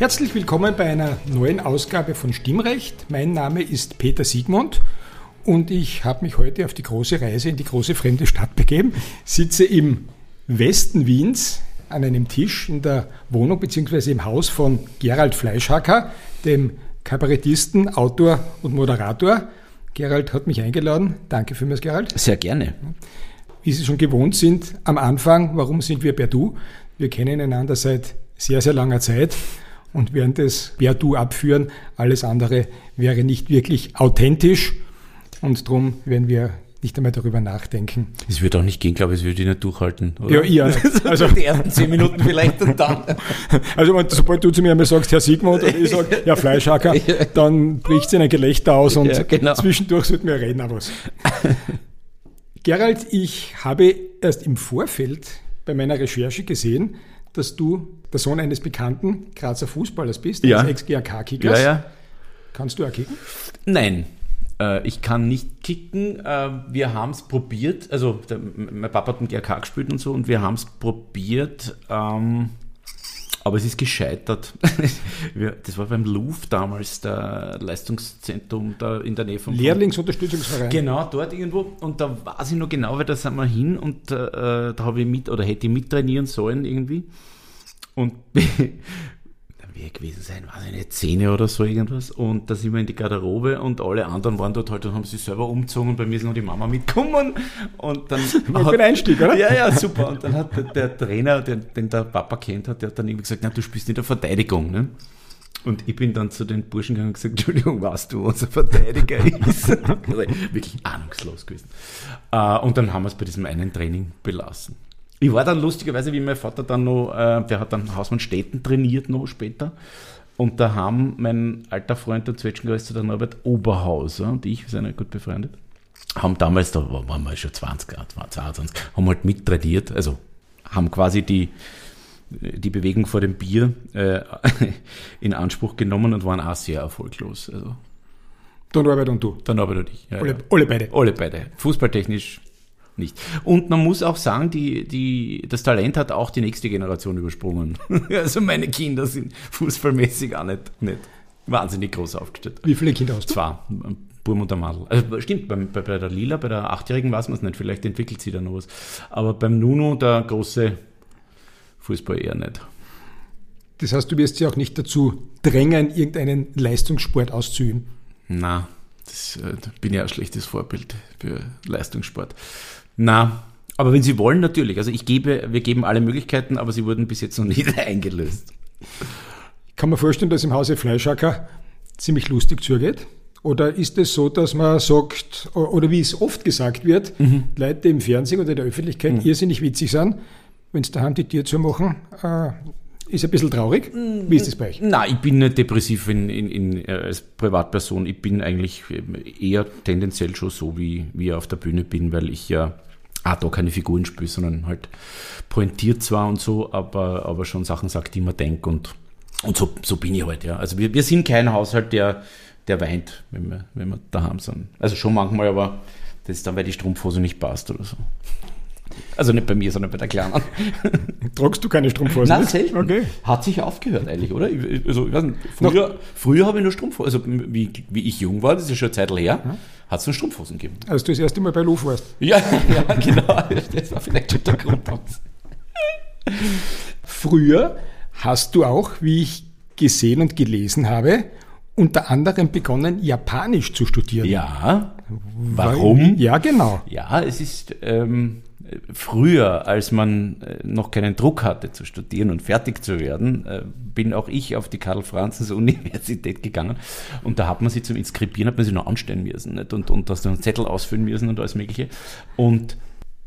Herzlich willkommen bei einer neuen Ausgabe von Stimmrecht. Mein Name ist Peter Siegmund und ich habe mich heute auf die große Reise in die große fremde Stadt begeben. Sitze im Westen Wiens an einem Tisch in der Wohnung bzw. im Haus von Gerald Fleischhacker, dem Kabarettisten, Autor und Moderator. Gerald hat mich eingeladen. Danke vielmals, Gerald. Sehr gerne. Wie Sie schon gewohnt sind, am Anfang, warum sind wir per Du? Wir kennen einander seit sehr, sehr langer Zeit und werden das per Du abführen. Alles andere wäre nicht wirklich authentisch und darum werden wir nicht einmal darüber nachdenken. Es wird auch nicht gehen, glaube ich, es würde ich nicht durchhalten. Oder? Ja, ja. Also die ersten zehn Minuten vielleicht und dann. Also sobald du zu mir einmal sagst, Herr Sigmund, und ich sage, ja, Fleischhacker, dann bricht es in ein Gelächter aus und ja, genau. zwischendurch sollten wir reden auch was. Gerald, ich habe erst im Vorfeld bei meiner Recherche gesehen, dass du der Sohn eines bekannten Grazer Fußballers bist, ja. Ex-GAK-Kickers. Ja, ja. Kannst du auch kicken? Nein, äh, ich kann nicht kicken. Äh, wir haben es probiert. Also, der, mein Papa hat einen GAK gespielt und so und wir haben es probiert. Ähm, aber es ist gescheitert. das war beim Louvre damals, der Leistungszentrum da in der Nähe von. Lehrlingsunterstützungsverein. Genau, dort irgendwo. Und da weiß ich noch genau, weil da sind wir hin und äh, da habe ich mit oder hätte ich mittrainieren sollen irgendwie. Und wie gewesen sein, ich nicht, Zähne oder so irgendwas. Und da sind wir in die Garderobe und alle anderen waren dort halt und haben sich selber umgezogen und bei mir ist noch die Mama mitgekommen. Und dann. Hat, ein Einstieg, oder? Ja, ja, super. Und dann hat der, der Trainer, den, den, der Papa kennt hat, der hat dann irgendwie gesagt, na, du spielst in der Verteidigung, ne? Und ich bin dann zu den Burschen gegangen und gesagt, Entschuldigung, was du unser Verteidiger ist. Wirklich ahnungslos gewesen. Äh, und dann haben wir es bei diesem einen Training belassen. Ich war dann lustigerweise, wie mein Vater dann noch, äh, der hat dann Hausmann Städten trainiert noch später. Und da haben mein alter Freund, der Zwetschgengeist, der Norbert Oberhauser und ich, wir sind ja gut befreundet, haben damals, da waren wir schon 20, 22, haben halt mittrainiert, also haben quasi die, die Bewegung vor dem Bier äh, in Anspruch genommen und waren auch sehr erfolglos. Also, der Norbert und du? Der Norbert und ich. Ja, alle, ja. alle beide? Alle beide. Fußballtechnisch nicht. Und man muss auch sagen, die, die, das Talent hat auch die nächste Generation übersprungen. also meine Kinder sind fußballmäßig auch nicht, nicht wahnsinnig groß aufgestellt. Wie viele Kinder hast du? Zwei. Burm und der Madel. Also stimmt, bei, bei, bei der Lila, bei der Achtjährigen weiß man es nicht, vielleicht entwickelt sie da noch was. Aber beim Nuno, der große Fußball eher nicht. Das heißt, du wirst sie auch nicht dazu drängen, irgendeinen Leistungssport auszuüben? Na, das äh, bin ja ein schlechtes Vorbild für Leistungssport. Na, aber wenn Sie wollen, natürlich. Also ich gebe, wir geben alle Möglichkeiten, aber sie wurden bis jetzt noch nicht eingelöst. Ich kann mir vorstellen, dass im Hause Fleischhacker ziemlich lustig zugeht. Oder ist es so, dass man sagt, oder wie es oft gesagt wird, mhm. Leute im Fernsehen oder in der Öffentlichkeit mhm. irrsinnig witzig sind, wenn sie daheim die Tür zu machen, äh, ist ein bisschen traurig. Wie ist das bei euch? Nein, ich bin nicht depressiv in, in, in, äh, als Privatperson. Ich bin eigentlich eher tendenziell schon so, wie, wie ich auf der Bühne bin, weil ich ja auch da keine Figuren spiele, sondern halt pointiert zwar und so, aber, aber schon Sachen sagt, die man denkt und, und so, so bin ich halt, ja. Also wir, wir sind kein Haushalt, der, der weint, wenn wir, wenn wir daheim sind. Also schon manchmal, aber das ist dann, weil die Strumpfhose nicht passt oder so. Also nicht bei mir, sondern bei der Kleinen. Tragst du keine Strumpfhosen? Nein, selten. Okay. Hat sich aufgehört eigentlich, oder? Also, ich weiß nicht, früher, früher habe ich nur Strumpfhosen, also wie, wie ich jung war, das ist ja schon eine Zeit her, ja. Hat es nur Strumpfhosen gegeben. Als du das erste Mal bei Luf warst? Ja, ja, genau. Das war vielleicht schon der Grund. Früher hast du auch, wie ich gesehen und gelesen habe, unter anderem begonnen, Japanisch zu studieren. Ja. Warum? Ja, genau. Ja, es ist ähm, früher, als man äh, noch keinen Druck hatte zu studieren und fertig zu werden, äh, bin auch ich auf die Karl-Franzens-Universität gegangen und da hat man sich zum Inskribieren, hat man sich noch anstellen müssen nicht? und, und hast einen Zettel ausfüllen müssen und alles mögliche und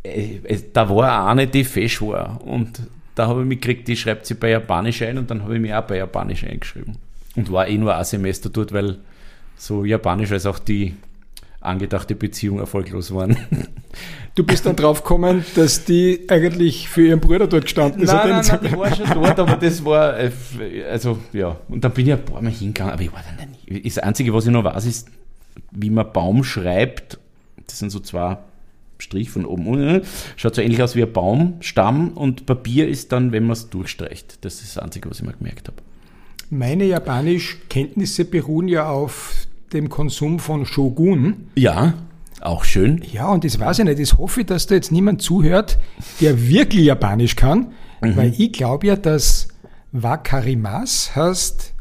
äh, da war eine, die fesch war und da habe ich mich gekriegt, die schreibt sie bei Japanisch ein und dann habe ich mich auch bei Japanisch eingeschrieben. Und war eh nur ein Semester dort, weil so Japanisch als auch die angedachte Beziehung erfolglos waren. Du bist dann drauf gekommen, dass die eigentlich für ihren Bruder dort gestanden ist. Nein, nein, nein, die war schon dort, aber das war, äh, also ja. Und dann bin ich ein paar Mal hingegangen, aber ich war dann nicht. Das Einzige, was ich noch weiß, ist, wie man Baum schreibt. Das sind so zwei Strich von oben unten. Schaut so ähnlich aus wie ein Baumstamm und Papier ist dann, wenn man es durchstreicht. Das ist das Einzige, was ich mal gemerkt habe. Meine Japanisch-Kenntnisse beruhen ja auf dem Konsum von Shogun. Ja, auch schön. Ja, und das weiß ich nicht. Das hoffe ich, dass da jetzt niemand zuhört, der wirklich Japanisch kann, mhm. weil ich glaube ja, dass Wakarimas heißt,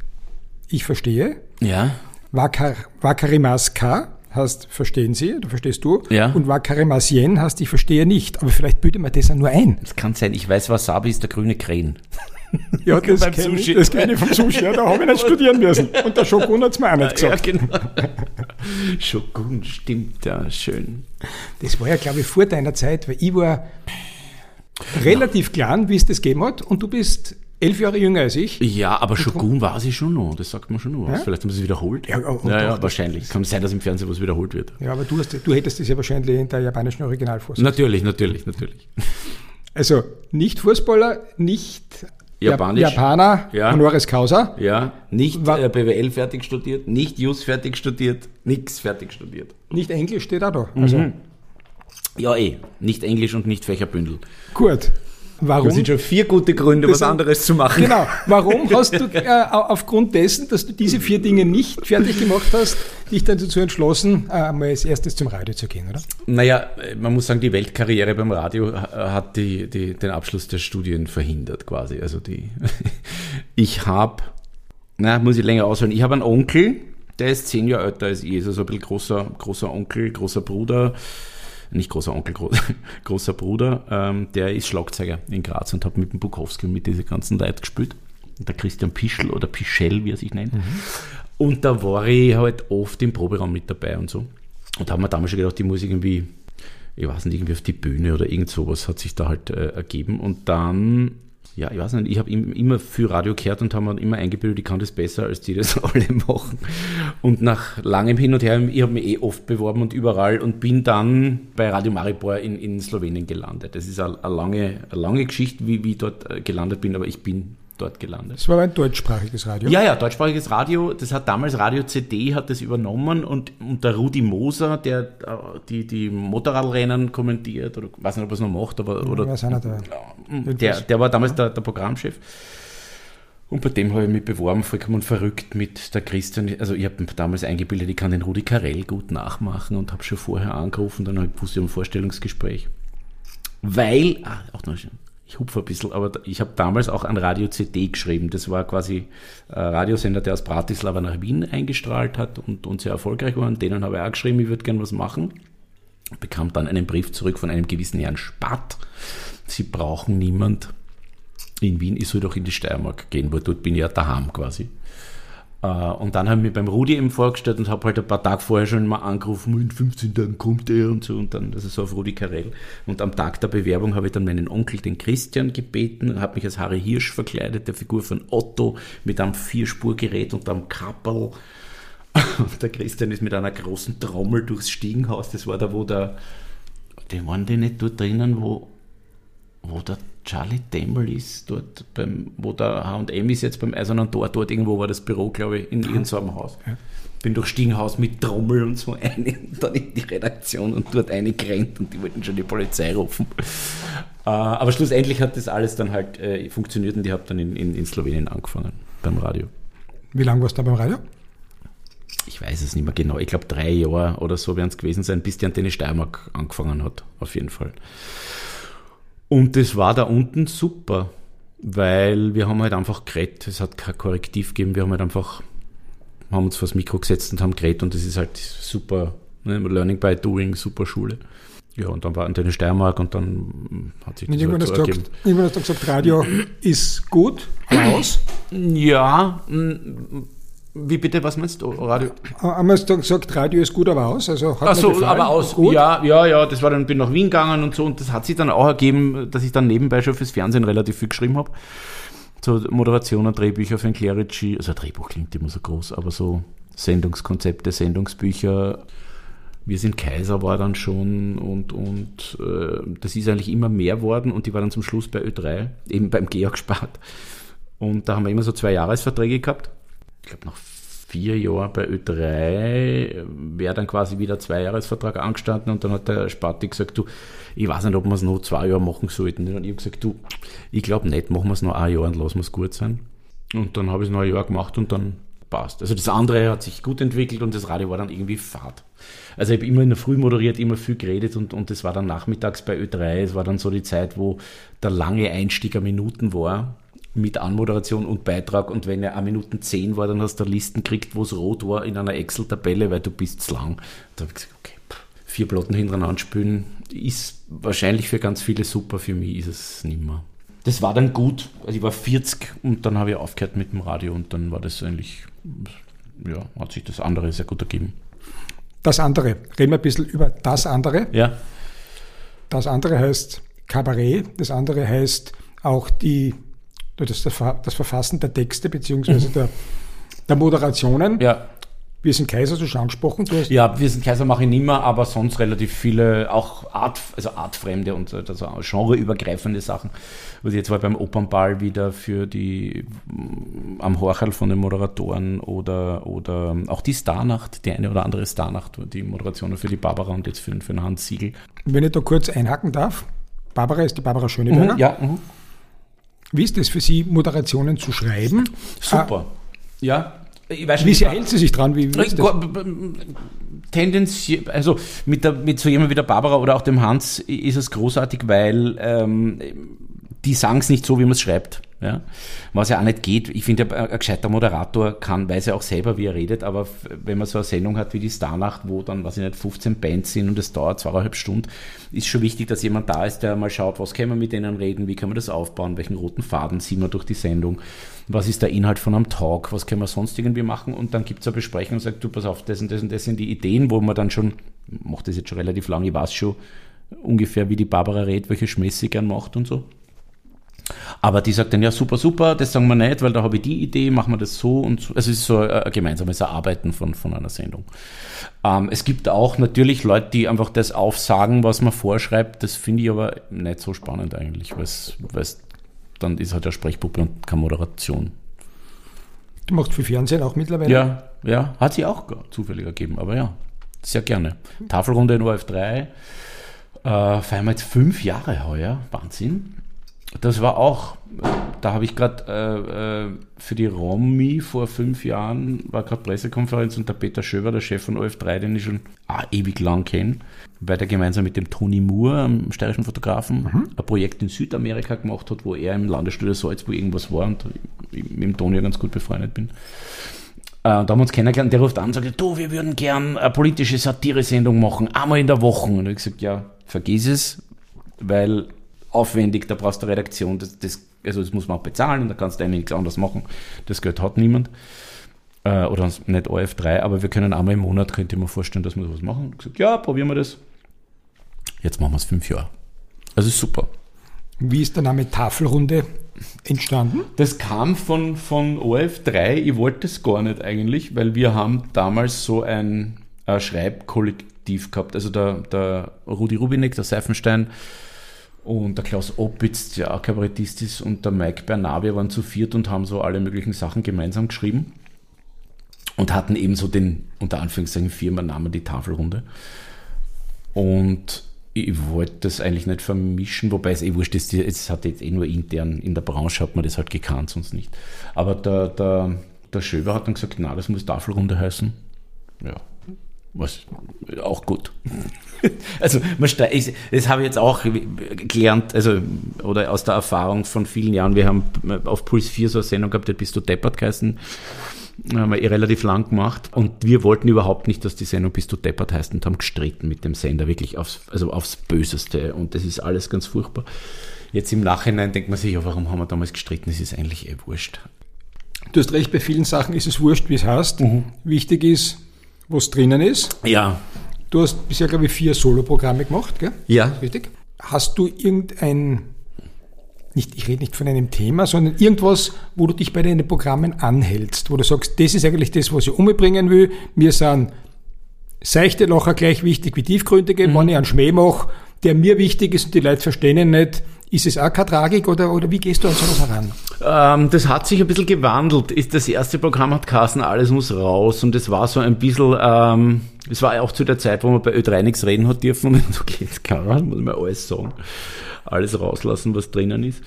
ich verstehe. Ja. Wakar, Wakarimas Ka heißt, verstehen Sie, oder verstehst du? Ja. Und Wakarimasien heißt, ich verstehe nicht. Aber vielleicht bildet man das ja nur ein. Das kann sein. Ich weiß, Wasabi ist der grüne Krähen. Ja, das kenne ich, das ich vom Sushi, ja, da habe ich nicht studieren müssen. Und der Shogun hat es mir auch nicht gesagt. Ja, genau. Shogun, stimmt, ja, schön. Das war ja, glaube ich, vor deiner Zeit, weil ich war relativ ja. klein, wie es das gegeben hat, und du bist elf Jahre jünger als ich. Ja, aber Shogun war sie schon noch, das sagt man schon noch. Ja? Vielleicht haben sie es wiederholt. Ja, ja, ja wahrscheinlich. Kann sein, dass im Fernsehen was wiederholt wird. Ja, aber du, hast, du hättest das ja wahrscheinlich in der japanischen Originalfassung. Natürlich, natürlich, natürlich. Also nicht Fußballer, nicht Japanisch. Japaner, ja. Honoris Causa. Ja, nicht äh, BWL fertig studiert, nicht Jus fertig studiert, nichts fertig studiert. Nicht Englisch steht auch da. Also. Mhm. Ja, eh. Nicht Englisch und nicht Fächerbündel. Gut. Warum? Das sind schon vier gute Gründe, was anderes zu machen. Genau. Warum hast du äh, aufgrund dessen, dass du diese vier Dinge nicht fertig gemacht hast, dich dann dazu entschlossen, äh, mal als erstes zum Radio zu gehen, oder? Naja, man muss sagen, die Weltkarriere beim Radio hat die, die, den Abschluss der Studien verhindert quasi. Also die, ich habe, na, muss ich länger ausholen, ich habe einen Onkel, der ist zehn Jahre älter als ich, also ein bisschen großer, großer Onkel, großer Bruder nicht großer Onkel, groß, großer Bruder, ähm, der ist Schlagzeuger in Graz und hat mit dem Bukowski und mit diesen ganzen Leuten gespielt. Der Christian Pischl oder Pischel, wie er sich nennt. Mhm. Und da war ich halt oft im Proberaum mit dabei und so. Und da haben wir damals schon gedacht, die muss irgendwie, ich weiß nicht, irgendwie auf die Bühne oder irgend sowas hat sich da halt äh, ergeben. Und dann ja, ich weiß nicht, ich habe immer viel Radio gehört und habe mir immer eingebildet, ich kann das besser, als die das alle machen. Und nach langem Hin und Her, ich habe mich eh oft beworben und überall und bin dann bei Radio Maribor in, in Slowenien gelandet. Das ist eine, lange, lange Geschichte, wie, wie ich dort äh, gelandet bin, aber ich bin dort gelandet. Das war ein deutschsprachiges Radio? Ja, ja, deutschsprachiges Radio. Das hat damals Radio CD hat das übernommen und, und der Rudi Moser, der äh, die, die Motorradrennen kommentiert, oder weiß nicht, ob er es noch macht, aber oder, ja, der, der, der war damals der, der Programmchef. Und bei dem habe ich mich beworben, vollkommen verrückt mit der Christian. Also ich habe damals eingebildet, ich kann den Rudi Carell gut nachmachen und habe schon vorher angerufen, dann habe ich gewusst, ich ein Vorstellungsgespräch. Weil, ah, auch noch schön ich hupfe ein bisschen, aber ich habe damals auch an Radio CD geschrieben. Das war quasi ein Radiosender, der aus Bratislava nach Wien eingestrahlt hat und, und sehr erfolgreich war. Und denen habe ich auch geschrieben, ich würde gerne was machen. Bekam dann einen Brief zurück von einem gewissen Herrn Spatt. Sie brauchen niemand in Wien, ich soll doch in die Steiermark gehen, weil dort bin ich ja daheim quasi. Äh, und dann habe ich mich beim Rudi eben vorgestellt und habe halt ein paar Tage vorher schon mal angerufen, in 15 Tagen kommt er und so. Und dann, das ist so auf Rudi Karel. Und am Tag der Bewerbung habe ich dann meinen Onkel, den Christian, gebeten, habe mich als Harry Hirsch verkleidet, der Figur von Otto, mit einem Vierspurgerät und einem Kappel. Und der Christian ist mit einer großen Trommel durchs Stiegenhaus. Das war da, wo der, die waren die nicht dort drinnen, wo, wo der Charlie Demmel ist dort, beim, wo der H&M ist jetzt beim Eisernen Tor, dort irgendwo war das Büro, glaube ich, in irgendeinem Haus. Ja. Bin durch Stiegenhaus mit Trommel und so ein und dann in die Redaktion und dort eingerannt und die wollten schon die Polizei rufen. Äh, aber schlussendlich hat das alles dann halt äh, funktioniert und ich habe dann in, in, in Slowenien angefangen beim Radio. Wie lange warst du da beim Radio? ich weiß es nicht mehr genau, ich glaube drei Jahre oder so werden es gewesen sein, bis die Antenne Steiermark angefangen hat, auf jeden Fall. Und das war da unten super, weil wir haben halt einfach geredet. Es hat kein Korrektiv gegeben. Wir haben halt einfach, haben uns vor das Mikro gesetzt und haben geredet und das ist halt super. Ne? Learning by doing, super Schule. Ja, und dann war Antenne Steiermark und dann hat sich das irgendwann halt so ergeben. Irgendwann hast du gesagt, Radio ist gut, aus? Ja, wie bitte, was meinst du, Radio? Haben wir gesagt, Radio ist gut, aber aus? Also hat Ach so, aber aus. Gut? Ja, ja, ja, das war dann, bin nach Wien gegangen und so und das hat sich dann auch ergeben, dass ich dann nebenbei schon fürs Fernsehen relativ viel geschrieben habe. So Moderationen, Drehbücher für ein Clerici, also ein Drehbuch klingt immer so groß, aber so Sendungskonzepte, Sendungsbücher. Wir sind Kaiser war dann schon und, und äh, das ist eigentlich immer mehr worden und die war dann zum Schluss bei Ö3, eben beim Georg Spart. Und da haben wir immer so zwei Jahresverträge gehabt. Ich glaube, nach vier Jahren bei Ö3 wäre dann quasi wieder ein Zweijahresvertrag angestanden und dann hat der Spati gesagt, du, ich weiß nicht, ob wir es noch zwei Jahre machen sollten. Und ich habe gesagt, du, ich glaube nicht, machen wir es noch ein Jahr und lassen wir es gut sein. Und dann habe ich es noch ein Jahr gemacht und dann passt. Also das andere hat sich gut entwickelt und das Radio war dann irgendwie fad. Also ich habe immer in der Früh moderiert, immer viel geredet und, und das war dann nachmittags bei Ö3. Es war dann so die Zeit, wo der lange Einstieg an Minuten war mit Anmoderation und Beitrag und wenn er a Minuten 10 war, dann hast du Listen gekriegt, wo es rot war in einer Excel-Tabelle, weil du bist zu lang. Da habe ich gesagt, okay, vier Platten hintereinander spielen ist wahrscheinlich für ganz viele super, für mich ist es nicht mehr. Das war dann gut, also ich war 40 und dann habe ich aufgehört mit dem Radio und dann war das eigentlich, ja, hat sich das andere sehr gut ergeben. Das andere, reden wir ein bisschen über das andere. Ja. Das andere heißt Kabarett, das andere heißt auch die das, das Verfassen der Texte beziehungsweise mhm. der, der Moderationen. Ja. Wir sind Kaiser, so schon angesprochen. Ja, wir sind Kaiser mache ich nicht mehr, aber sonst relativ viele, auch Art, also artfremde und also genreübergreifende Sachen. Ich jetzt war beim Opernball wieder für die am Horchel von den Moderatoren oder, oder auch die Starnacht, die eine oder andere Starnacht, die Moderationen für die Barbara und jetzt für, für den Hans Siegel. Wenn ich da kurz einhaken darf, Barbara ist die Barbara Schöneberger. Mhm, ja. Mhm. Wie ist es für Sie, Moderationen zu schreiben? Super. Ah, ja. Ich weiß wie sehr hält sie sich dran? Wie, wie ist das? Tendenziell, also mit, der, mit so jemand wie der Barbara oder auch dem Hans ist es großartig, weil ähm, die sagen es nicht so, wie man es schreibt. Ja? Was ja auch nicht geht. Ich finde, ein gescheiter Moderator kann, weiß ja auch selber, wie er redet, aber wenn man so eine Sendung hat wie die Starnacht, wo dann, weiß ich nicht, 15 Bands sind und es dauert zweieinhalb Stunden, ist schon wichtig, dass jemand da ist, der mal schaut, was können wir mit denen reden, wie können wir das aufbauen, welchen roten Faden ziehen wir durch die Sendung, was ist der Inhalt von einem Talk, was können wir sonst irgendwie machen und dann gibt es eine Besprechung und sagt, du, pass auf, das und das und das sind die Ideen, wo man dann schon, macht das jetzt schon relativ lange, ich weiß schon ungefähr, wie die Barbara redet, welche Schmäß sie gern macht und so. Aber die sagt dann, ja, super, super, das sagen wir nicht, weil da habe ich die Idee, machen wir das so und so. Also es ist so ein gemeinsames Erarbeiten von, von einer Sendung. Ähm, es gibt auch natürlich Leute, die einfach das aufsagen, was man vorschreibt. Das finde ich aber nicht so spannend eigentlich, weil es dann ist halt ja Sprechpuppe und keine Moderation. Du machst für Fernsehen auch mittlerweile? Ja, ja, hat sie auch zufällig ergeben, aber ja, sehr gerne. Tafelrunde in OF3, äh, feiern wir jetzt fünf Jahre heuer, Wahnsinn das war auch, da habe ich gerade äh, äh, für die Romi vor fünf Jahren, war gerade Pressekonferenz und der Peter Schöber, der Chef von OF3, den ich schon ah, ewig lang kenne, weil der gemeinsam mit dem Toni Moore, einem steirischen Fotografen, mhm. ein Projekt in Südamerika gemacht hat, wo er im Landesstudio Salzburg irgendwas war und ich mit dem Toni ganz gut befreundet bin. Äh, da haben wir uns kennengelernt, der ruft an und sagt, du, wir würden gern eine politische Satire-Sendung machen, einmal in der Woche. Und ich gesagt, ja, vergiss es, weil aufwendig, da brauchst du eine Redaktion, das, das, also das muss man auch bezahlen und da kannst du eigentlich nichts anderes machen. Das Geld hat niemand. Äh, oder nicht OF3, aber wir können einmal im Monat, könnte ich mir vorstellen, dass wir sowas machen. Ich gesagt, ja, probieren wir das. Jetzt machen wir es fünf Jahre. Also super. Wie ist der Name Tafelrunde entstanden? Das kam von, von OF3. Ich wollte es gar nicht eigentlich, weil wir haben damals so ein, ein Schreibkollektiv gehabt. Also der, der Rudi Rubinek, der Seifenstein, und der Klaus Opitz, der auch Kabarettist ist, und der Mike Bernabe waren zu viert und haben so alle möglichen Sachen gemeinsam geschrieben und hatten eben so den, unter Anführungszeichen, Firmennamen, die Tafelrunde. Und ich wollte das eigentlich nicht vermischen, wobei es eh wurscht ist, es hat jetzt eh nur intern in der Branche hat man das halt gekannt, sonst nicht. Aber der, der, der Schöber hat dann gesagt, na, das muss Tafelrunde heißen. Ja, was auch gut. also man das habe ich jetzt auch gelernt, also oder aus der Erfahrung von vielen Jahren. Wir haben auf Puls 4 so eine Sendung gehabt, die bist du deppert geheißen. Haben wir eh relativ lang gemacht und wir wollten überhaupt nicht, dass die Sendung Bist du deppert heißt und haben gestritten mit dem Sender, wirklich aufs, also aufs Böseste und das ist alles ganz furchtbar. Jetzt im Nachhinein denkt man sich, ja, warum haben wir damals gestritten? Das ist eigentlich eh wurscht. Du hast recht, bei vielen Sachen ist es wurscht, wie es heißt. Mhm. Wichtig ist, was drinnen ist. Ja. Du hast bisher, glaube ich, vier Soloprogramme gemacht, gell? Ja. Richtig. Hast du irgendein nicht, ich rede nicht von einem Thema, sondern irgendwas, wo du dich bei deinen Programmen anhältst, wo du sagst, das ist eigentlich das, was ich umbringen will. Mir sind seichte Locher gleich wichtig wie tiefgründige. Mhm. Wenn ich einen Schmäh mache, der mir wichtig ist und die Leute verstehen ihn nicht, ist es auch keine Tragik oder, oder wie gehst du an sowas heran? Ähm, das hat sich ein bisschen gewandelt. Ist das erste Programm hat Carsten, alles muss raus und es war so ein bisschen, ähm, es war auch zu der Zeit, wo man bei Ö3 nichts reden hat dürfen und so geht's gar nicht, muss man alles sagen. Alles rauslassen, was drinnen ist.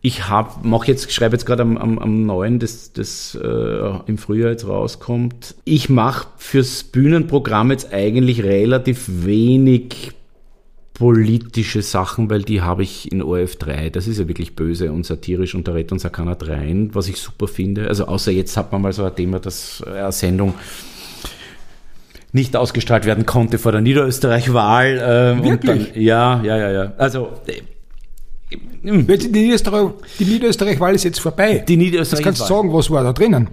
Ich hab, mach jetzt, schreibe jetzt gerade am, am, am neuen, das, das äh, im Frühjahr jetzt rauskommt. Ich mache fürs Bühnenprogramm jetzt eigentlich relativ wenig politische Sachen, weil die habe ich in ORF3. Das ist ja wirklich böse und satirisch und da redet uns ja keiner rein, was ich super finde. Also außer jetzt hat man mal so ein Thema, dass eine Sendung nicht ausgestrahlt werden konnte vor der Niederösterreich-Wahl. Äh, Wirklich? Dann, ja, ja, ja, ja. Also äh, die Niederösterreich-Wahl Niederösterreich ist jetzt vorbei. Die Niederösterreich Jetzt kannst du sagen, was war da drinnen?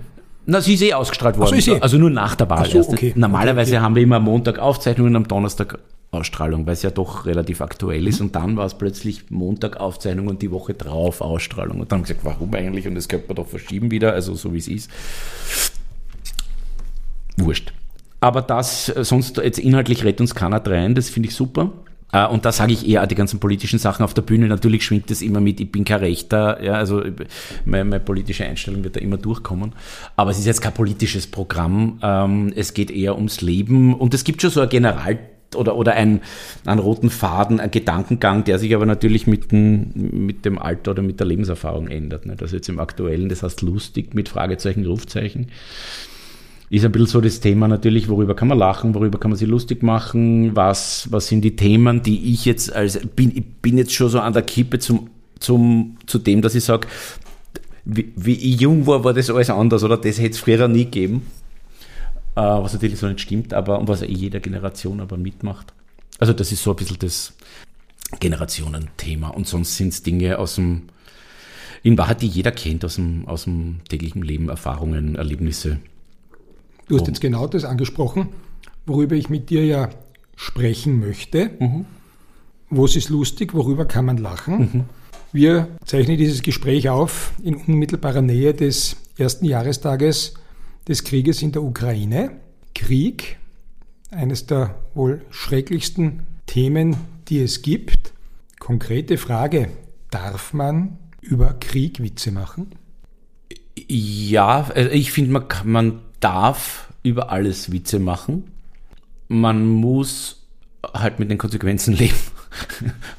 Na, sie ist eh ausgestrahlt worden. So. Also nur nach der Wahl. So, okay. Normalerweise okay. haben wir immer am Montag Aufzeichnungen, am Donnerstag Ausstrahlung, weil es ja doch relativ aktuell ist. Und dann war es plötzlich Montag Aufzeichnung und die Woche drauf Ausstrahlung. Und dann haben wir gesagt, warum eigentlich? Und das könnte man doch verschieben wieder, also so wie es ist. Wurscht. Aber das, äh, sonst jetzt inhaltlich rettet uns keiner rein, das finde ich super. Äh, und da sage ich eher die ganzen politischen Sachen auf der Bühne. Natürlich schwingt das immer mit, ich bin kein Rechter, ja, also meine, meine politische Einstellung wird da immer durchkommen. Aber es ist jetzt kein politisches Programm. Ähm, es geht eher ums Leben und es gibt schon so ein General oder, oder ein, einen roten Faden, ein Gedankengang, der sich aber natürlich mit dem, mit dem Alter oder mit der Lebenserfahrung ändert. Ne? Das jetzt im Aktuellen, das heißt lustig mit Fragezeichen, Rufzeichen. Ist ein bisschen so das Thema natürlich, worüber kann man lachen, worüber kann man sich lustig machen, was, was sind die Themen, die ich jetzt als, bin, ich bin jetzt schon so an der Kippe zum, zum, zu dem, dass ich sage, wie, wie ich jung war, war das alles anders oder das hätte es früher nie gegeben. Äh, was natürlich so nicht stimmt, aber und was in jeder Generation aber mitmacht. Also das ist so ein bisschen das Generationenthema und sonst sind es Dinge aus dem, in Wahrheit, die jeder kennt aus dem, aus dem täglichen Leben, Erfahrungen, Erlebnisse. Du hast jetzt genau das angesprochen, worüber ich mit dir ja sprechen möchte. Mhm. Was ist lustig, worüber kann man lachen? Mhm. Wir zeichnen dieses Gespräch auf in unmittelbarer Nähe des ersten Jahrestages des Krieges in der Ukraine. Krieg, eines der wohl schrecklichsten Themen, die es gibt. Konkrete Frage, darf man über Krieg Witze machen? Ja, also ich finde, man, man darf über alles Witze machen. Man muss halt mit den Konsequenzen leben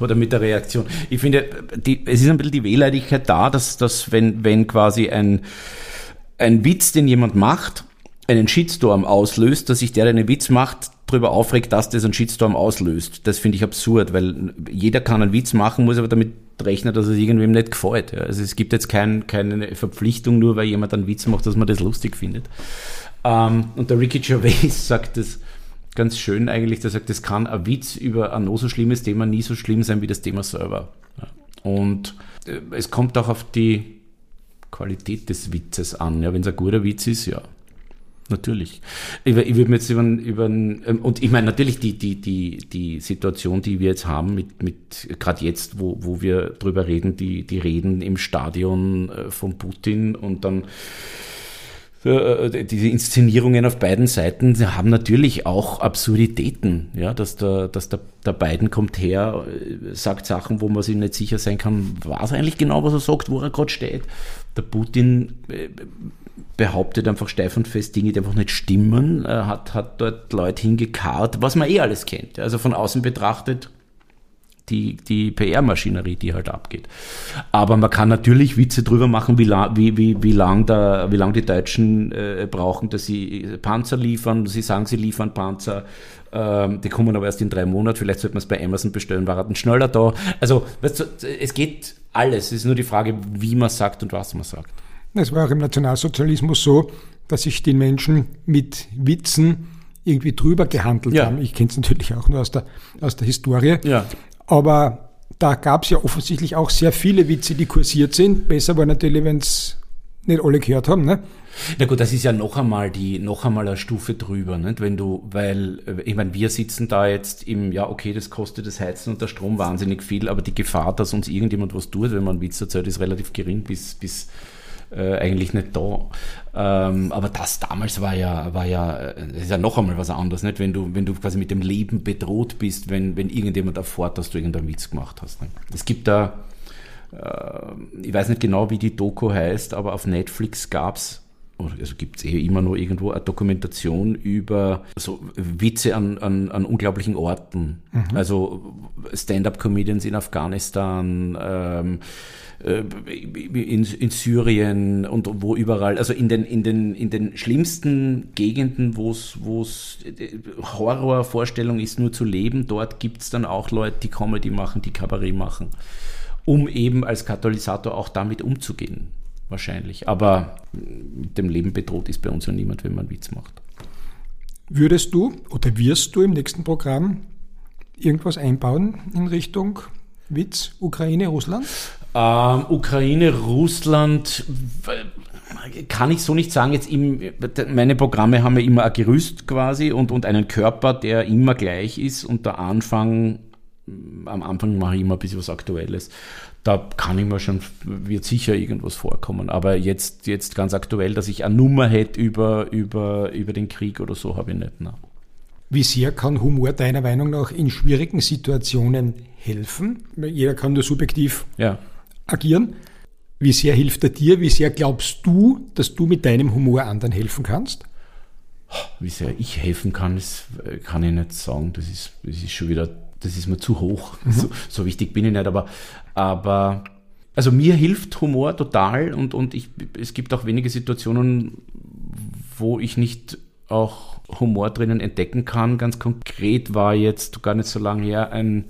oder mit der Reaktion. Ich finde, die, es ist ein bisschen die Wehleidigkeit da, dass, dass wenn, wenn quasi ein, ein Witz, den jemand macht, einen Shitstorm auslöst, dass sich der, der einen Witz macht, darüber aufregt, dass das einen Shitstorm auslöst. Das finde ich absurd, weil jeder kann einen Witz machen, muss aber damit rechnen, dass es irgendwem nicht gefällt. Also es gibt jetzt kein, keine Verpflichtung, nur weil jemand einen Witz macht, dass man das lustig findet. Ähm, und der Ricky Gervais sagt das ganz schön eigentlich, der sagt, es kann ein Witz über ein noch so schlimmes Thema nie so schlimm sein wie das Thema selber. Und äh, es kommt auch auf die Qualität des Witzes an. Ja, wenn es ein guter Witz ist, ja. Natürlich. Ich, ich würde mir jetzt über, über ähm, und ich meine natürlich die, die, die, die Situation, die wir jetzt haben, mit, mit gerade jetzt, wo, wo wir drüber reden, die, die Reden im Stadion äh, von Putin und dann äh, diese Inszenierungen auf beiden Seiten haben natürlich auch Absurditäten, ja, dass der, dass der, der Biden kommt her, äh, sagt Sachen, wo man sich nicht sicher sein kann, was eigentlich genau, was er sagt, wo er gerade steht. Der Putin äh, behauptet einfach steif und fest Dinge, die einfach nicht stimmen, er hat, hat dort Leute hingekarrt, was man eh alles kennt. Also von außen betrachtet die, die PR-Maschinerie, die halt abgeht. Aber man kann natürlich Witze drüber machen, wie, lang, wie, wie, wie lang, da, wie lang die Deutschen äh, brauchen, dass sie Panzer liefern. Sie sagen, sie liefern Panzer. Ähm, die kommen aber erst in drei Monaten. Vielleicht sollte man es bei Amazon bestellen, war dann schneller da. Also, weißt du, es geht alles. Es ist nur die Frage, wie man sagt und was man sagt. Es war auch im Nationalsozialismus so, dass sich die Menschen mit Witzen irgendwie drüber gehandelt ja. haben. Ich kenne es natürlich auch nur aus der, aus der Historie. Ja. Aber da gab es ja offensichtlich auch sehr viele Witze, die kursiert sind. Besser war natürlich, wenn es nicht alle gehört haben. Ne? Na gut, das ist ja noch einmal die, noch einmal eine Stufe drüber, nicht? wenn du, weil, äh, ich meine, wir sitzen da jetzt im, ja, okay, das kostet das Heizen und der Strom wahnsinnig viel, aber die Gefahr, dass uns irgendjemand was tut, wenn man einen Witz erzählt, ist relativ gering bis, bis äh, eigentlich nicht da. Ähm, aber das damals war ja, war ja, das ist ja noch einmal was anderes, nicht? Wenn du, wenn du quasi mit dem Leben bedroht bist, wenn, wenn irgendjemand erfährt, dass du irgendeinen Witz gemacht hast. Nicht? Es gibt da, äh, ich weiß nicht genau, wie die Doku heißt, aber auf Netflix gab's also gibt es eh immer noch irgendwo eine Dokumentation über so Witze an, an, an unglaublichen Orten. Mhm. Also Stand-up-Comedians in Afghanistan, ähm, äh, in, in Syrien und wo überall, also in den, in den, in den schlimmsten Gegenden, wo es äh, Horrorvorstellung ist, nur zu leben, dort gibt es dann auch Leute, die Comedy machen, die Kabarett machen, um eben als Katalysator auch damit umzugehen wahrscheinlich. Aber mit dem Leben bedroht ist bei uns ja niemand, wenn man Witz macht. Würdest du oder wirst du im nächsten Programm irgendwas einbauen in Richtung Witz, Ukraine, Russland? Ähm, Ukraine, Russland kann ich so nicht sagen. Jetzt im, meine Programme haben ja immer ein Gerüst quasi und, und einen Körper, der immer gleich ist und der Anfang, am Anfang mache ich immer ein bisschen was Aktuelles da kann ich mir schon, wird sicher irgendwas vorkommen. Aber jetzt, jetzt ganz aktuell, dass ich eine Nummer hätte über, über, über den Krieg oder so, habe ich nicht. Nein. Wie sehr kann Humor deiner Meinung nach in schwierigen Situationen helfen? Jeder kann nur subjektiv ja. agieren. Wie sehr hilft er dir? Wie sehr glaubst du, dass du mit deinem Humor anderen helfen kannst? Wie sehr ich helfen kann, das kann ich nicht sagen. Das ist, das ist schon wieder das ist mir zu hoch. Mhm. So, so, wichtig bin ich nicht, aber, aber also mir hilft Humor total und, und ich, es gibt auch wenige Situationen, wo ich nicht auch Humor drinnen entdecken kann. Ganz konkret war jetzt gar nicht so lange her ein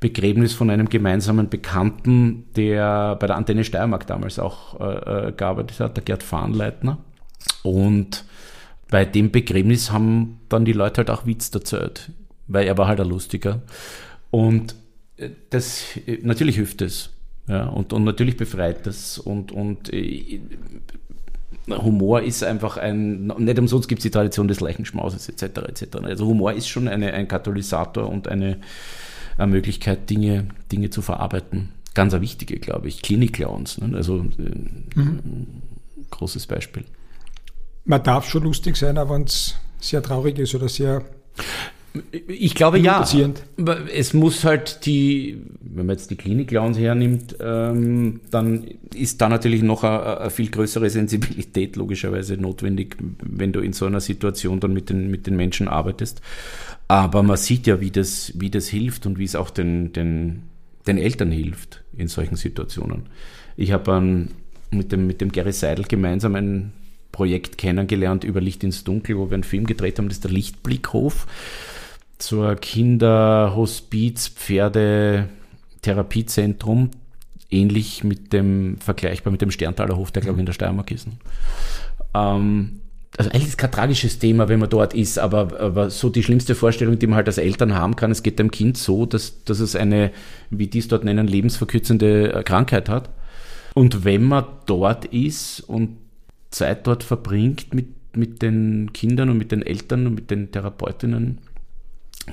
Begräbnis von einem gemeinsamen Bekannten, der bei der Antenne Steiermark damals auch äh, äh gearbeitet hat, der Gerd Fahnleitner. Und bei dem Begräbnis haben dann die Leute halt auch Witz erzählt weil er war halt ein Lustiger. Und äh, das, äh, natürlich hilft es. Ja, und, und natürlich befreit das. Und, und äh, Humor ist einfach ein, nicht umsonst gibt es die Tradition des Leichenschmauses etc. etc. Also Humor ist schon eine, ein Katalysator und eine, eine Möglichkeit, Dinge, Dinge zu verarbeiten. Ganz eine wichtige, glaube ich. Klinik-Clowns, ne? also äh, mhm. großes Beispiel. Man darf schon lustig sein, aber wenn es sehr traurig ist oder sehr ich glaube ja. Es muss halt die, wenn man jetzt die Klinik-Clowns hernimmt, ähm, dann ist da natürlich noch eine, viel größere Sensibilität logischerweise notwendig, wenn du in so einer Situation dann mit den, mit den Menschen arbeitest. Aber man sieht ja, wie das, wie das hilft und wie es auch den, den, den Eltern hilft in solchen Situationen. Ich habe mit dem, mit dem Gary Seidel gemeinsam ein Projekt kennengelernt über Licht ins Dunkel, wo wir einen Film gedreht haben, das ist der Lichtblickhof zur Kinderhospiz Pferde Therapiezentrum, ähnlich mit dem, vergleichbar mit dem Sterntaler Hof, der glaube ich in der Steiermark ist. Ähm, also eigentlich ist es kein tragisches Thema, wenn man dort ist, aber, aber so die schlimmste Vorstellung, die man halt als Eltern haben kann, es geht dem Kind so, dass, dass es eine, wie die es dort nennen, lebensverkürzende äh, Krankheit hat. Und wenn man dort ist und Zeit dort verbringt mit, mit den Kindern und mit den Eltern und mit den Therapeutinnen,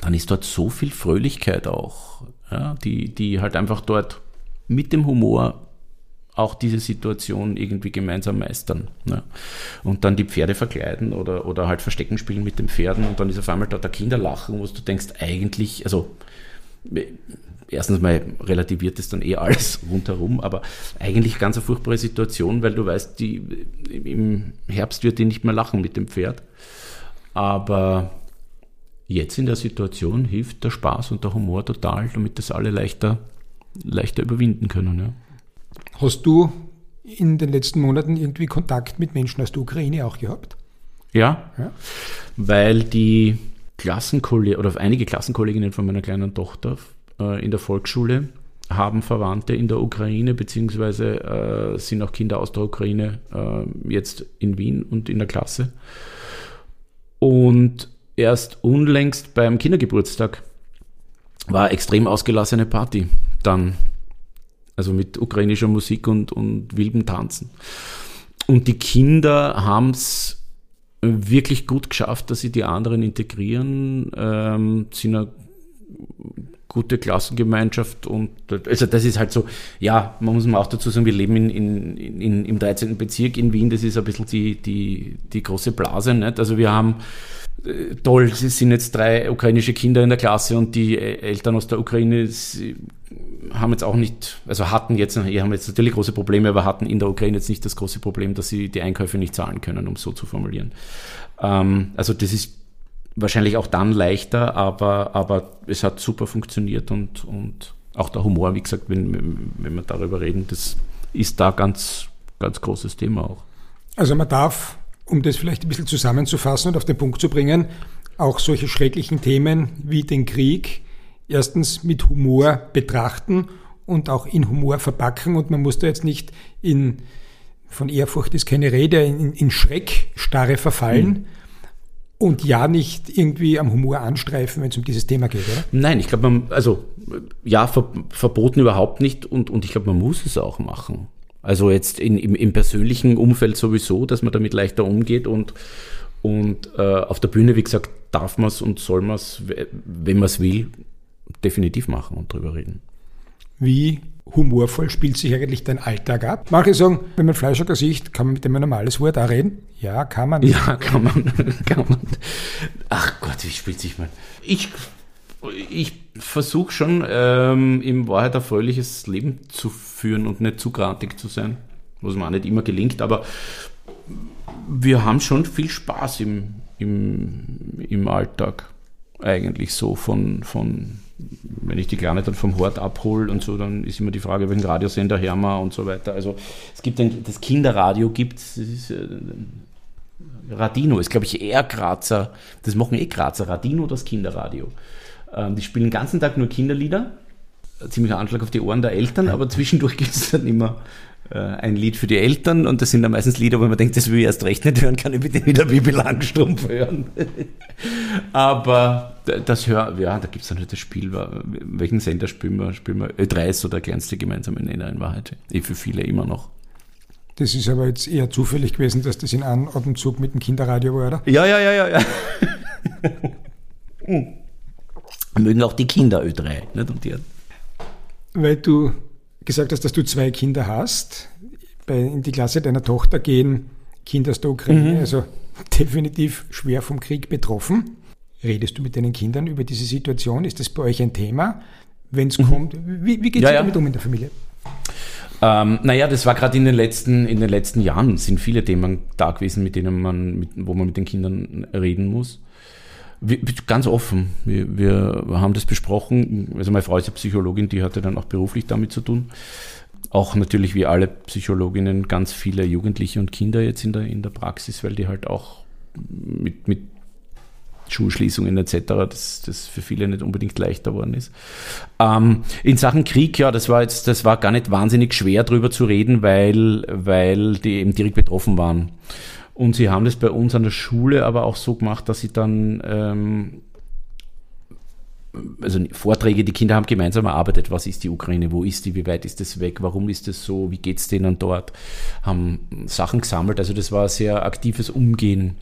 dann ist dort so viel Fröhlichkeit auch, ja, die, die halt einfach dort mit dem Humor auch diese Situation irgendwie gemeinsam meistern. Ne? Und dann die Pferde verkleiden oder, oder halt Verstecken spielen mit den Pferden und dann ist auf einmal dort der Kinderlachen, wo du denkst, eigentlich, also erstens mal relativiert es dann eh alles rundherum, aber eigentlich ganz eine furchtbare Situation, weil du weißt, die, im Herbst wird die nicht mehr lachen mit dem Pferd. Aber jetzt in der Situation hilft der Spaß und der Humor total, damit das alle leichter, leichter überwinden können. Ja. Hast du in den letzten Monaten irgendwie Kontakt mit Menschen aus der Ukraine auch gehabt? Ja, ja. weil die Klassenkollegen oder einige Klassenkolleginnen von meiner kleinen Tochter äh, in der Volksschule haben Verwandte in der Ukraine, beziehungsweise äh, sind auch Kinder aus der Ukraine äh, jetzt in Wien und in der Klasse. Und erst unlängst beim Kindergeburtstag war extrem ausgelassene Party dann. Also mit ukrainischer Musik und, und wildem Tanzen. und die Kinder haben es wirklich gut geschafft, dass sie die anderen integrieren, ähm, sind gute Klassengemeinschaft und also das ist halt so, ja, man muss mal auch dazu sagen, wir leben in, in, in, im 13. Bezirk in Wien, das ist ein bisschen die, die, die große Blase, nicht? Also wir haben äh, toll, es sind jetzt drei ukrainische Kinder in der Klasse und die Eltern aus der Ukraine haben jetzt auch nicht, also hatten jetzt, die haben jetzt natürlich große Probleme, aber hatten in der Ukraine jetzt nicht das große Problem, dass sie die Einkäufe nicht zahlen können, um es so zu formulieren. Ähm, also das ist wahrscheinlich auch dann leichter, aber, aber es hat super funktioniert und, und auch der Humor, wie gesagt, wenn, wenn wir darüber reden, das ist da ganz, ganz großes Thema auch. Also man darf, um das vielleicht ein bisschen zusammenzufassen und auf den Punkt zu bringen, auch solche schrecklichen Themen wie den Krieg erstens mit Humor betrachten und auch in Humor verpacken. Und man muss da jetzt nicht in, von Ehrfurcht ist keine Rede, in, in Schreckstarre verfallen, mhm und ja nicht irgendwie am Humor anstreifen, wenn es um dieses Thema geht, oder? Nein, ich glaube, man, also ja, ver, verboten überhaupt nicht und, und ich glaube, man muss es auch machen. Also jetzt in, im, im persönlichen Umfeld sowieso, dass man damit leichter umgeht und, und äh, auf der Bühne, wie gesagt, darf man es und soll man es, wenn man es will, definitiv machen und drüber reden. Wie humorvoll spielt sich eigentlich dein Alltag ab? Manche sagen, wenn man Fleischhacker sieht, kann man mit dem ein normales Wort auch reden? Ja, kann man. Ja, kann man. kann man. Ach Gott, wie spielt sich man? Ich, ich versuche schon, ähm, in Wahrheit ein fröhliches Leben zu führen und nicht zu grantig zu sein. Was mir auch nicht immer gelingt, aber wir haben schon viel Spaß im, im, im Alltag. Eigentlich so von, von wenn ich die Kleine dann vom Hort abhole und so, dann ist immer die Frage, welchen Radiosender wir und so weiter. Also es gibt ein, das Kinderradio gibt es, äh, Radino ist, glaube ich, eher Grazer, das machen eh Grazer, Radino, das Kinderradio. Ähm, die spielen den ganzen Tag nur Kinderlieder, ziemlicher Anschlag auf die Ohren der Eltern, aber zwischendurch gibt es dann immer äh, ein Lied für die Eltern und das sind dann meistens Lieder, wo man denkt, das will ich erst recht nicht hören, kann ich bitte wieder Bibi Langstrumpf hören. Aber das hör, ja, da gibt es dann halt das Spiel, welchen Sender spielen wir? Spielen wir Ö3 ist so der kleinste gemeinsame Nenner in Wahrheit. Eh für viele immer noch. Das ist aber jetzt eher zufällig gewesen, dass das in einem Atemzug mit dem Kinderradio war, oder? Ja, ja, ja, ja, ja. Mögen auch die Kinder Ö3, nicht? Und die Weil du gesagt hast, dass du zwei Kinder hast. Bei, in die Klasse deiner Tochter gehen Kinder aus der Ukraine, mhm. also definitiv schwer vom Krieg betroffen. Redest du mit deinen Kindern über diese Situation? Ist das bei euch ein Thema? Wenn es mhm. kommt, wie, wie geht es ja, damit um in der Familie? Ähm, naja, das war gerade in den letzten, in den letzten Jahren sind viele Themen da gewesen, mit denen man, mit, wo man mit den Kindern reden muss. Wir, ganz offen. Wir, wir haben das besprochen. Also meine Frau ist ja Psychologin, die hatte dann auch beruflich damit zu tun. Auch natürlich wie alle Psychologinnen ganz viele Jugendliche und Kinder jetzt in der, in der Praxis, weil die halt auch mit, mit Schulschließungen etc., das, das für viele nicht unbedingt leichter worden ist. Ähm, in Sachen Krieg, ja, das war jetzt, das war gar nicht wahnsinnig schwer drüber zu reden, weil, weil die eben direkt betroffen waren. Und sie haben das bei uns an der Schule aber auch so gemacht, dass sie dann ähm, also Vorträge, die Kinder haben gemeinsam erarbeitet, was ist die Ukraine, wo ist die, wie weit ist das weg, warum ist das so, wie geht es denen dort, haben Sachen gesammelt, also das war ein sehr aktives Umgehen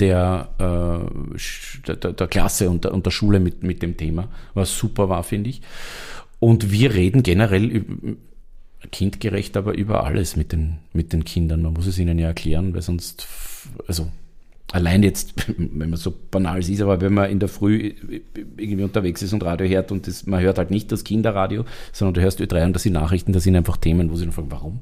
der, äh, der, der, Klasse und der, und der Schule mit, mit dem Thema, was super war, finde ich. Und wir reden generell kindgerecht, aber über alles mit den, mit den Kindern. Man muss es ihnen ja erklären, weil sonst, also allein jetzt, wenn man so banal ist, aber wenn man in der Früh irgendwie unterwegs ist und Radio hört und das, man hört halt nicht das Kinderradio, sondern du hörst Ö3 und das sind Nachrichten, das sind einfach Themen, wo sie dann fragen, warum?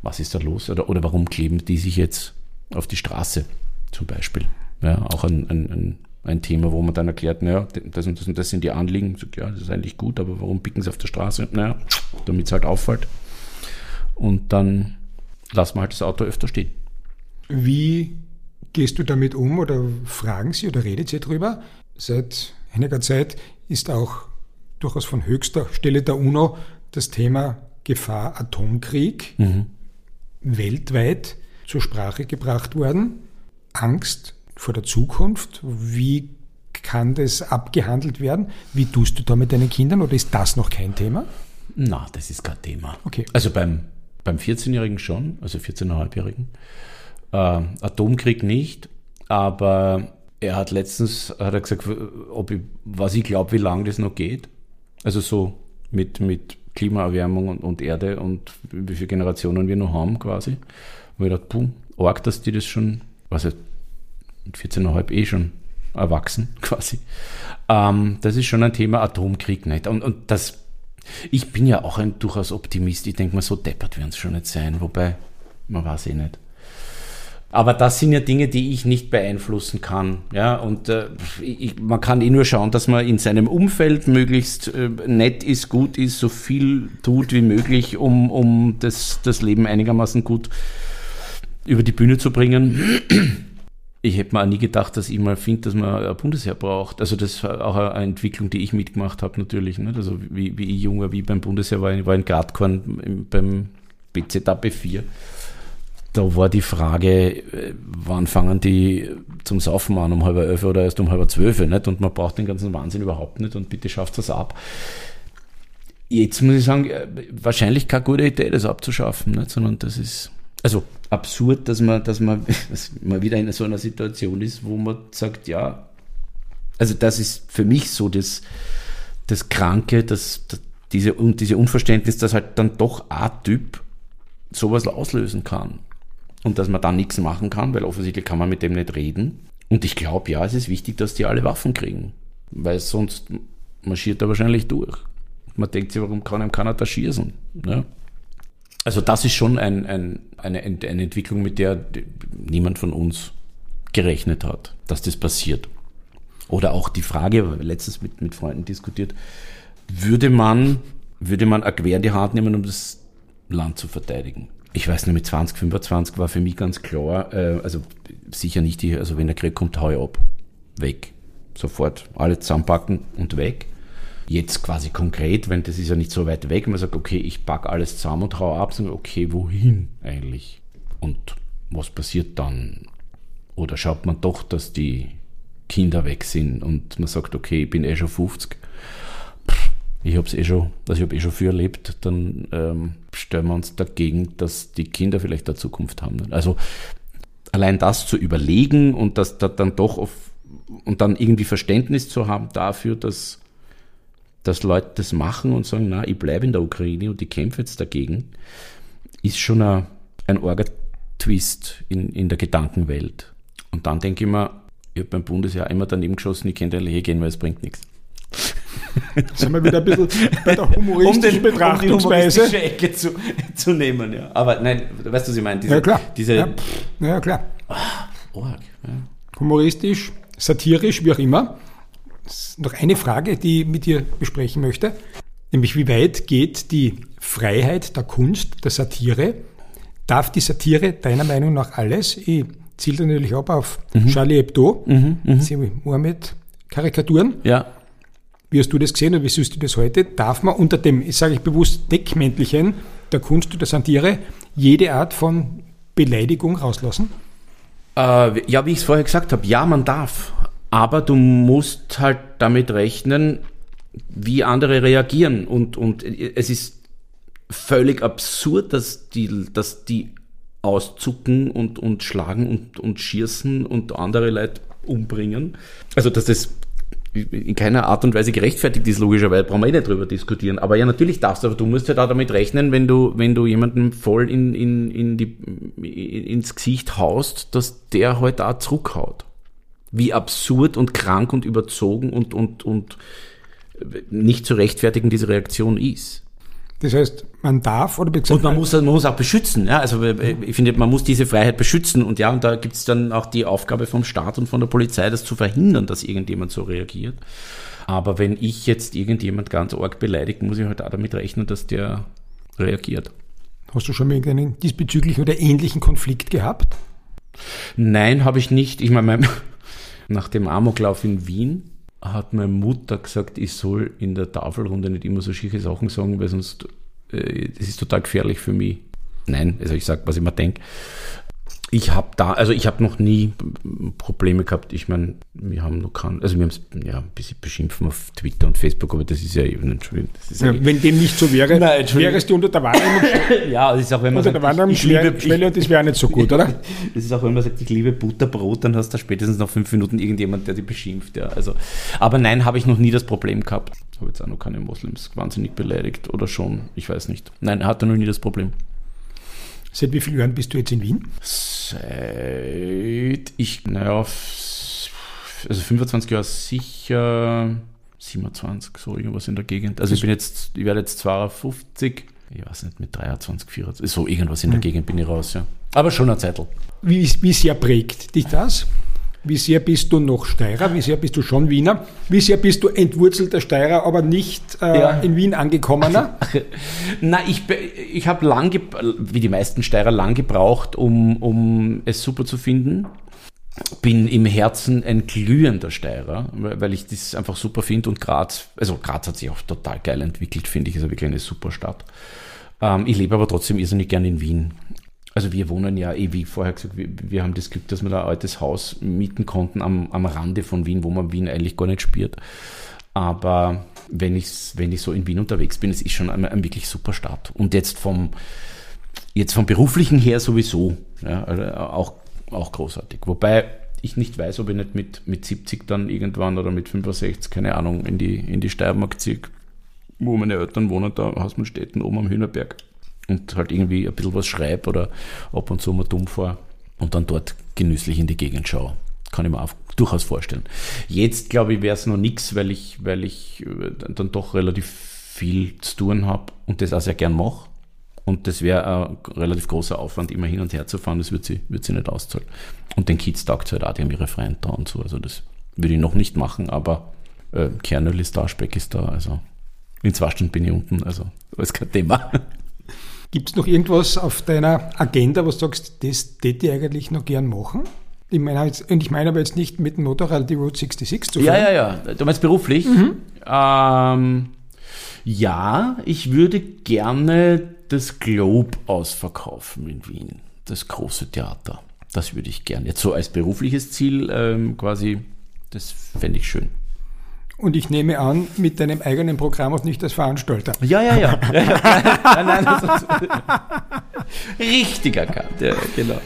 Was ist da los? Oder, oder warum kleben die sich jetzt auf die Straße zum Beispiel? Ja, auch ein, ein, ein, ein Thema, wo man dann erklärt, naja, das und das und das sind die Anliegen. Sagt, ja, das ist eigentlich gut, aber warum picken sie auf der Straße? Naja, damit es halt auffällt. Und dann lassen wir halt das Auto öfter stehen. Wie gehst du damit um oder fragen Sie oder redet Sie darüber? Seit einiger Zeit ist auch durchaus von höchster Stelle der UNO das Thema Gefahr Atomkrieg mhm. weltweit zur Sprache gebracht worden. Angst vor der Zukunft. Wie kann das abgehandelt werden? Wie tust du da mit deinen Kindern oder ist das noch kein Thema? Na, das ist kein Thema. Okay. Also beim beim 14-Jährigen schon, also 14,5-Jährigen. Äh, Atomkrieg nicht, aber er hat letztens hat er gesagt, ob ich, was ich glaube, wie lange das noch geht. Also so mit, mit Klimaerwärmung und, und Erde und wie viele Generationen wir noch haben quasi. Und ich dachte, puh, arg, dass die das schon, was ist, 14,5 eh schon erwachsen quasi. Ähm, das ist schon ein Thema Atomkrieg nicht. Und, und das, ich bin ja auch ein durchaus Optimist. Ich denke mal, so deppert werden es schon nicht sein. Wobei, man weiß eh nicht. Aber das sind ja Dinge, die ich nicht beeinflussen kann. Ja, und äh, ich, man kann eh nur schauen, dass man in seinem Umfeld möglichst äh, nett ist, gut ist, so viel tut wie möglich, um, um das, das Leben einigermaßen gut über die Bühne zu bringen. Ich hätte mir auch nie gedacht, dass ich mal finde, dass man ein Bundesheer braucht. Also das war auch eine Entwicklung, die ich mitgemacht habe natürlich. Nicht? Also wie, wie ich jung war, wie beim Bundesheer war, ich war in Gradkorn beim BZAP 4 da war die Frage, äh, wann fangen die zum Saufen an, um halb elf oder erst um halb zwölf, nicht? Und man braucht den ganzen Wahnsinn überhaupt nicht und bitte schafft das ab. Jetzt muss ich sagen, äh, wahrscheinlich keine gute Idee, das abzuschaffen, nicht? sondern das ist, also absurd, dass man, dass man, dass man wieder in so einer Situation ist, wo man sagt, ja, also das ist für mich so das, das Kranke, das, das diese, und diese Unverständnis, dass halt dann doch A-Typ sowas auslösen kann und dass man da nichts machen kann, weil offensichtlich kann man mit dem nicht reden. Und ich glaube, ja, es ist wichtig, dass die alle Waffen kriegen, weil sonst marschiert er wahrscheinlich durch. Man denkt sich, warum kann einem keiner da schießen? Ja? Also das ist schon ein, ein, eine, eine Entwicklung, mit der niemand von uns gerechnet hat, dass das passiert. Oder auch die Frage, letztens mit, mit Freunden diskutiert, würde man, würde man ein Quer in die Hand nehmen, um das Land zu verteidigen? ich weiß nicht, mit 20, 25 war für mich ganz klar, äh, also sicher nicht, die, also wenn der Krieg kommt, hau ab. Weg. Sofort alles zusammenpacken und weg. Jetzt quasi konkret, wenn das ist ja nicht so weit weg, man sagt, okay, ich packe alles zusammen und hau ab, sagen, okay, wohin eigentlich? Und was passiert dann? Oder schaut man doch, dass die Kinder weg sind und man sagt, okay, ich bin eh schon 50 ich habe es eh schon, also ich habe eh schon viel erlebt, dann ähm, stellen wir uns dagegen, dass die Kinder vielleicht eine Zukunft haben. Also allein das zu überlegen und das da dann doch auf, und dann irgendwie Verständnis zu haben dafür, dass, dass Leute das machen und sagen, na, ich bleibe in der Ukraine und ich kämpfe jetzt dagegen, ist schon ein, ein Orga-Twist in, in der Gedankenwelt. Und dann denke ich mir, ich habe beim Bundesjahr immer daneben geschossen, ich könnte eigentlich eh gehen, weil es bringt nichts. Sind wir wieder ein bisschen bei der humoristischen um den, Betrachtungsweise. Um die Ecke zu, zu nehmen, ja. Aber nein, weißt du, was ich meine? Diese, ja, klar. Diese, ja. ja, klar. Oh, arg, ja. Humoristisch, satirisch, wie auch immer. Noch eine Frage, die ich mit dir besprechen möchte. Nämlich, wie weit geht die Freiheit der Kunst, der Satire? Darf die Satire deiner Meinung nach alles? Ich ziele natürlich ab auf mhm. Charlie Hebdo, mhm, mhm. Mohammed-Karikaturen. Ja. Wie hast du das gesehen und wie siehst du das heute? Darf man unter dem, ich sage ich bewusst, Deckmäntelchen der Kunst oder Satire jede Art von Beleidigung rauslassen? Äh, ja, wie ich es vorher gesagt habe, ja, man darf. Aber du musst halt damit rechnen, wie andere reagieren. Und, und es ist völlig absurd, dass die, dass die auszucken und, und schlagen und, und schießen und andere Leute umbringen. Also, dass das in keiner Art und Weise gerechtfertigt ist, logischerweise, brauchen wir eh nicht drüber diskutieren. Aber ja, natürlich darfst du, aber du musst ja da damit rechnen, wenn du, wenn du jemanden voll in, in, in die, ins Gesicht haust, dass der halt auch zurückhaut. Wie absurd und krank und überzogen und, und, und nicht zu rechtfertigen diese Reaktion ist. Das heißt, man darf oder Und man muss, man muss auch beschützen. Ja? Also äh, ich finde, man muss diese Freiheit beschützen. Und ja, und da gibt es dann auch die Aufgabe vom Staat und von der Polizei, das zu verhindern, dass irgendjemand so reagiert. Aber wenn ich jetzt irgendjemand ganz arg beleidigt, muss ich halt auch damit rechnen, dass der reagiert. Hast du schon mal irgendeinen diesbezüglichen oder ähnlichen Konflikt gehabt? Nein, habe ich nicht. Ich meine, nach dem Amoklauf in Wien hat meine Mutter gesagt, ich soll in der Tafelrunde nicht immer so schicke Sachen sagen, weil sonst äh, das ist total gefährlich für mich. Nein, also ich sage, was ich mir denke. Ich habe da, also ich habe noch nie Probleme gehabt. Ich meine, wir haben noch keinen, also wir haben es ja ein bisschen beschimpfen auf Twitter und Facebook, aber das ist ja eben, Entschuldigung. Ja, ja, wenn dem nicht so wäre, Nein, wärst du unter der Wahrnehmungsschwelle. ja, das ist auch, wenn man unter der Wahrnehmungsschwelle und das wäre nicht so gut, oder? das ist auch, wenn man sagt, ich liebe Butterbrot, dann hast du spätestens nach fünf Minuten irgendjemand, der dich beschimpft. Ja, also, aber nein, habe ich noch nie das Problem gehabt. Ich habe jetzt auch noch keine Moslems wahnsinnig beleidigt oder schon, ich weiß nicht. Nein, hatte noch nie das Problem. Seit wie vielen Jahren bist du jetzt in Wien? Seit ich, naja, also 25 Jahre sicher, 27, so irgendwas in der Gegend. Also ich bin jetzt, ich werde jetzt 52, ich weiß nicht, mit 23, 24, so irgendwas in der mhm. Gegend bin ich raus, ja. Aber schon ein Zettel. Wie, wie sehr prägt dich das? Wie sehr bist du noch Steirer? Wie sehr bist du schon Wiener? Wie sehr bist du entwurzelter Steirer, aber nicht äh, ja. in Wien angekommener? Na, ich, ich habe lang, wie die meisten Steirer, lang gebraucht, um, um es super zu finden. Bin im Herzen ein glühender Steirer, weil ich das einfach super finde und Graz, also Graz hat sich auch total geil entwickelt, finde ich, ist also wirklich eine super Stadt. Ähm, ich lebe aber trotzdem irrsinnig gern in Wien. Also wir wohnen ja, eh wie vorher gesagt, wir, wir, haben das Glück, dass wir da ein altes Haus mieten konnten am, am Rande von Wien, wo man Wien eigentlich gar nicht spürt. Aber wenn ich, wenn ich so in Wien unterwegs bin, es ist schon ein, ein wirklich super Start. Und jetzt vom, jetzt vom beruflichen her sowieso, ja, also auch, auch großartig. Wobei ich nicht weiß, ob ich nicht mit, mit 70 dann irgendwann oder mit 65, keine Ahnung, in die, in die Steiermark ziehe, wo meine Eltern wohnen, da Hausmannstetten oben am Hühnerberg und halt irgendwie ein bisschen was schreibe oder ab und zu mal dumm fahre und dann dort genüsslich in die Gegend schaue. Kann ich mir auch durchaus vorstellen. Jetzt glaube ich, wäre es noch nichts, weil ich, weil ich äh, dann doch relativ viel zu tun habe und das auch sehr gern mache. Und das wäre ein relativ großer Aufwand, immer hin und her zu fahren, das wird sie, wird sie nicht auszahlen. Und den Kids taugt halt auch, die haben ihre Freien da und so. Also das würde ich noch nicht machen, aber äh, Kernöl ist da, Speck ist da, also in zwei Stunden bin ich unten, also ist kein Thema. Gibt es noch irgendwas auf deiner Agenda, was du sagst, das täte ich eigentlich noch gern machen? Ich meine, jetzt, und ich meine aber jetzt nicht mit dem Motorrad die Route 66 zu fahren. Ja, ja, ja. Du meinst beruflich? Mhm. Ähm, ja, ich würde gerne das Globe ausverkaufen in Wien. Das große Theater. Das würde ich gerne. Jetzt so als berufliches Ziel ähm, quasi, das fände ich schön. Und ich nehme an, mit deinem eigenen Programm und nicht als Veranstalter. Ja, ja, ja. ja, ja. nein, nein, das ist richtig erkannt. Ja, genau.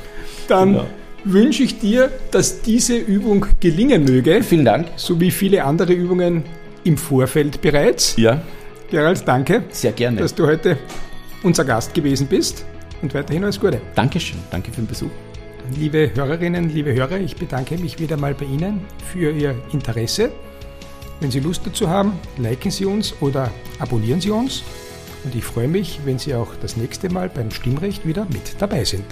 Dann genau. wünsche ich dir, dass diese Übung gelingen möge. Vielen Dank. So wie viele andere Übungen im Vorfeld bereits. Ja. Gerald, danke. Sehr gerne. Dass du heute unser Gast gewesen bist und weiterhin alles Gute. Dankeschön. Danke für den Besuch. Liebe Hörerinnen, liebe Hörer, ich bedanke mich wieder mal bei Ihnen für Ihr Interesse. Wenn Sie Lust dazu haben, liken Sie uns oder abonnieren Sie uns. Und ich freue mich, wenn Sie auch das nächste Mal beim Stimmrecht wieder mit dabei sind.